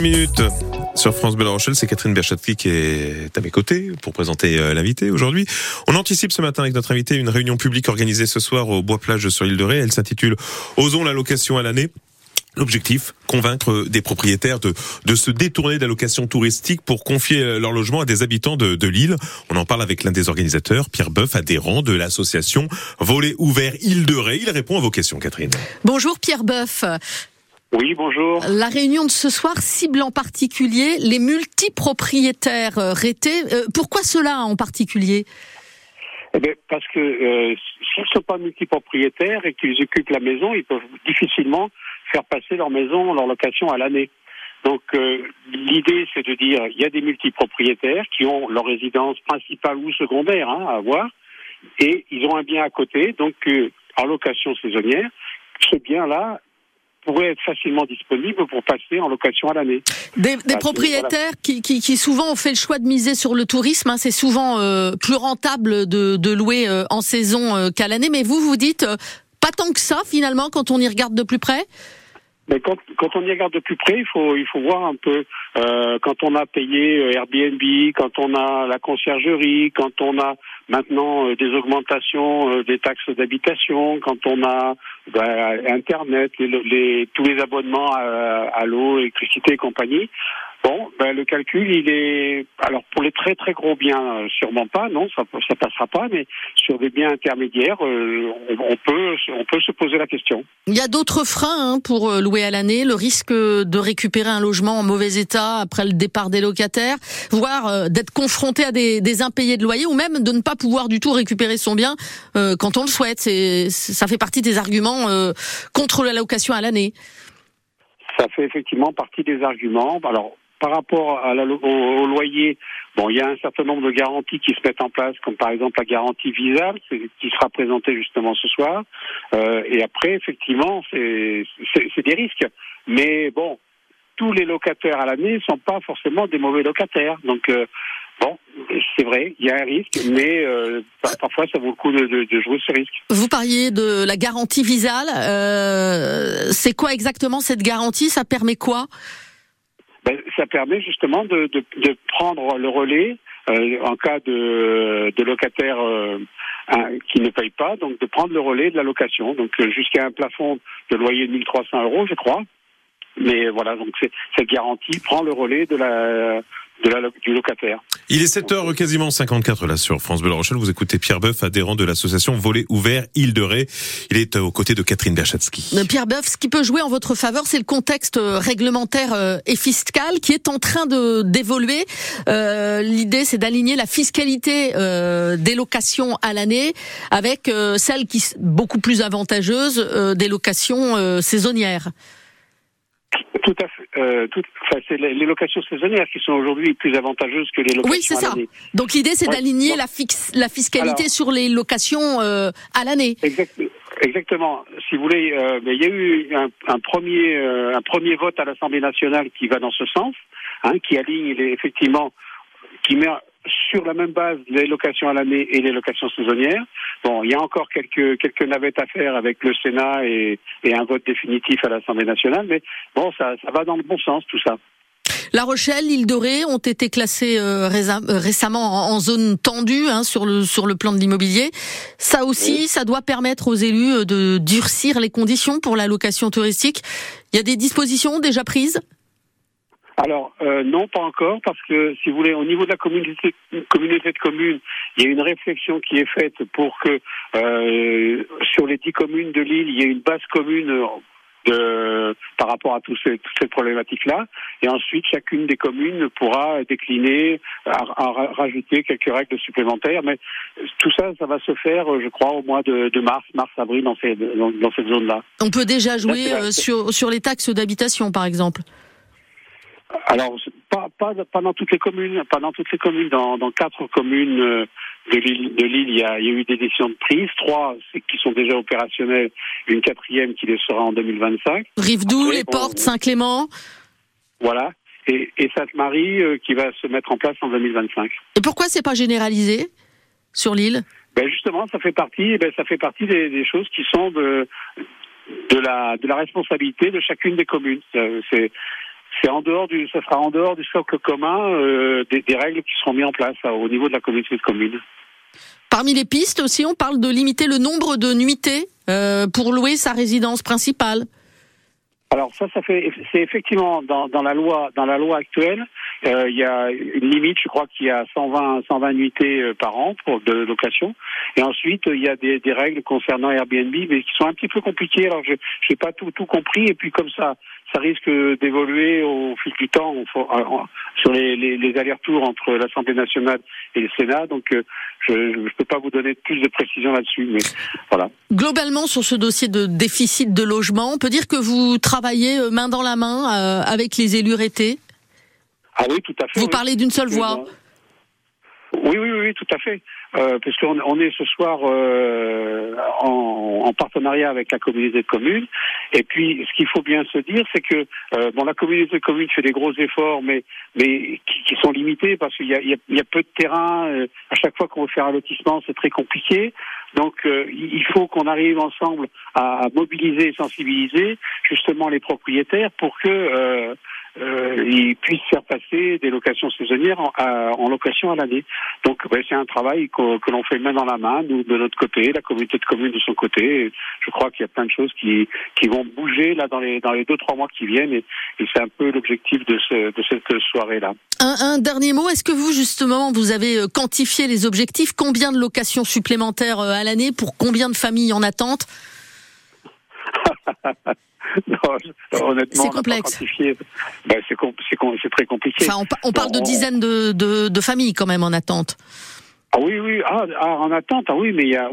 minutes sur France Bleu Rochelle, c'est Catherine Berchatsky qui est à mes côtés pour présenter euh, l'invité aujourd'hui. On anticipe ce matin avec notre invité une réunion publique organisée ce soir au Bois Plage sur l'île de Ré. Elle s'intitule Osons la location à l'année. L'objectif, convaincre des propriétaires de, se détourner location touristique pour confier euh, leur logement à des habitants de, de l'île. On en parle avec l'un des organisateurs, Pierre Boeuf, adhérent de l'association Volet ouvert Île de Ré. Il répond à vos questions, Catherine. Bonjour Pierre Boeuf. Oui, bonjour. La réunion de ce soir cible en particulier les multipropriétaires euh, rétés. Euh, pourquoi cela en particulier? Eh bien, parce que euh, s'ils ne sont pas multipropriétaires et qu'ils occupent la maison, ils peuvent difficilement faire passer leur maison, leur location à l'année. Donc euh, l'idée, c'est de dire il y a des multipropriétaires qui ont leur résidence principale ou secondaire hein, à avoir, et ils ont un bien à côté, donc en location saisonnière. Ce bien-là pourrait être facilement disponible pour passer en location à l'année. Des, des Ah, propriétaires qui, qui, qui souvent ont fait le choix de miser sur le tourisme. hein. c'est souvent euh, plus rentable de, de louer euh, en saison euh, qu'à l'année. Mais vous, vous dites euh, pas tant que ça finalement quand on y regarde de plus près? Mais quand, quand on y regarde de plus près, il faut, il faut voir un peu euh, quand on a payé euh, Airbnb, quand on a la conciergerie, quand on a maintenant euh, des augmentations euh, des taxes d'habitation, quand on a ben, Internet, les, les- tous les abonnements à, à l'eau, électricité et compagnie. Bon, ben, le calcul, il est alors pour les très très gros biens, euh, sûrement pas, non, ça ça passera pas, mais sur des biens intermédiaires, euh, on, on peut on peut se poser la question. Il y a d'autres freins hein, pour euh, louer à l'année, le risque de récupérer un logement en mauvais état après le départ des locataires, voire euh, d'être confronté à des, des impayés de loyer ou même de ne pas pouvoir du tout récupérer son bien euh, quand on le souhaite. C'est, ça fait partie des arguments contre la location à l'année. Ça fait effectivement partie des arguments. Alors, par rapport au, loyer, il y a un certain nombre de garanties qui se mettent en place, comme par exemple la garantie Visa, c'est- qui sera présentée justement ce soir. Euh, et après, effectivement, c'est des risques. Mais bon, tous les locataires à l'année ne sont pas forcément des mauvais locataires. Donc, euh, bon, c'est vrai, il y a un risque, mais euh, par- parfois, ça vaut le coup de, jouer ce risque. Vous parliez de la garantie visale. C'est quoi exactement cette garantie? Ça permet quoi? Ben, ça permet justement de, de, prendre le relais euh, en cas de, locataire euh, qui ne paye pas, donc de prendre le relais de la location, donc euh, jusqu'à un plafond de loyer de 1300 euros, je crois. Mais voilà, donc cette garantie prend le relais de la, de la du locataire. Il est 7h quasiment 54 là sur France Bleu La Rochelle. Vous écoutez Pierre Boeuf, adhérent de l'association Volet ouvert Île de Ré. Il est euh, aux côtés de Catherine Berchatsky. Euh, Pierre Boeuf, ce qui peut jouer en votre faveur, c'est le contexte euh, réglementaire et fiscal qui est en train de d'évoluer. Euh, L'idée, c'est d'aligner la fiscalité euh, des locations à l'année avec euh, celle qui beaucoup plus avantageuse euh, des locations euh, saisonnières. Tout à fait. Euh, tout, enfin, c'est les, locations saisonnières qui sont aujourd'hui plus avantageuses que les locations Oui, c'est à ça. Donc l'idée, c'est Ouais, d'aligner la, fixe, la fiscalité Alors- sur les locations euh, à l'année. Exact- exactement. Si vous voulez, euh, mais il y a eu un, un premier euh, un premier vote à l'Assemblée nationale qui va dans ce sens, hein, qui aligne les, effectivement, qui met sur la même base les locations à l'année et les locations saisonnières. Bon, il y a encore quelques quelques navettes à faire avec le Sénat et, et un vote définitif à l'Assemblée nationale, mais bon, ça ça va dans le bon sens tout ça. La Rochelle, l'île de Ré ont été classés euh, euh, récemment en, zone tendue hein, sur le sur le plan de l'immobilier. Ça aussi, Oui. ça doit permettre aux élus euh, de durcir les conditions pour la location touristique. Il y a des dispositions déjà prises? Alors euh, non, pas encore, parce que si vous voulez, au niveau de la communauté, communauté de communes, il y a une réflexion qui est faite pour que euh, sur les dix communes de l'île, il y ait une base commune de, par rapport à tous ces, toutes ces problématiques-là, et ensuite chacune des communes pourra décliner, à, à rajouter quelques règles supplémentaires, mais tout ça, ça va se faire, je crois, au mois de, de mars, mars-avril dans, ces, dans, dans cette zone-là. On peut déjà jouer euh, sur sur les taxes d'habitation, par exemple. Alors, pas, pas, pas dans toutes les communes, pas dans toutes les communes. Dans, dans quatre communes euh, de l'île, de l'île, il y a, il y a eu des décisions de prise. Trois qui sont déjà opérationnelles, une quatrième qui les sera en 2025. Rive-Doux, Après, les Portes, Saint-Clément. Voilà. Et, et Sainte-Marie euh, qui va se mettre en place en 2025. Et pourquoi c'est pas généralisé sur l'île? Ben justement, ça fait partie, ben ça fait partie des, des choses qui sont de de la de la responsabilité de chacune des communes. Euh, C'est c'est en dehors du, ça sera en dehors du socle commun euh, des, des, règles qui seront mises en place hein, au niveau de la communauté de communes. Parmi les pistes aussi, on parle de limiter le nombre de nuitées euh, pour louer sa résidence principale. Alors ça, ça fait, c'est effectivement dans, dans, la loi, dans la loi actuelle, euh, il y a une limite, je crois qu'il y a 120, 120 nuitées par an pour de location. Et ensuite, il y a des, des règles concernant Airbnb, mais qui sont un petit peu compliquées. Alors je n'ai pas tout, tout compris. Et puis comme ça, ça risque d'évoluer au fil du temps sur les, les, les allers-retours entre l'Assemblée nationale et le Sénat. Donc, euh, je ne peux pas vous donner plus de précisions là-dessus, mais voilà. Globalement, sur ce dossier de déficit de logement, on peut dire que vous travaillez euh, main dans la main euh, avec les élus rétés Ah oui, tout à fait. Vous oui. parlez d'une seule voix oui, oui, oui, tout à fait. Euh, puisqu'on on est ce soir euh, en, en, partenariat avec la communauté de communes. Et puis, ce qu'il faut bien se dire, c'est que euh, bon, la communauté de communes fait des gros efforts, mais mais qui, qui sont limités parce qu'il y a, y, a, y a peu de terrain. Euh, à chaque fois qu'on veut faire un lotissement, c'est très compliqué. Donc, euh, il faut qu'on arrive ensemble à, mobiliser et sensibiliser justement les propriétaires pour que euh, ils puissent faire passer des locations saisonnières en, à, location à l'année. Donc c'est un travail que, l'on fait main dans la main, nous de notre côté, la communauté de communes de son côté. Je crois qu'il y a plein de choses qui, vont bouger là dans les dans les deux trois mois qui viennent et, c'est un peu l'objectif de, ce, de cette soirée là. Un, un, dernier mot, est-ce que vous justement vous avez quantifié les objectifs? Combien de locations supplémentaires à l'année? Pour combien de familles en attente? non, honnêtement, c'est complexe. Ben, c'est com très compliqué. Enfin, on, on parle bon, de dizaines de, de, de, familles quand même en attente. Ah oui, oui, ah, ah, en attente, ah oui, mais il y a.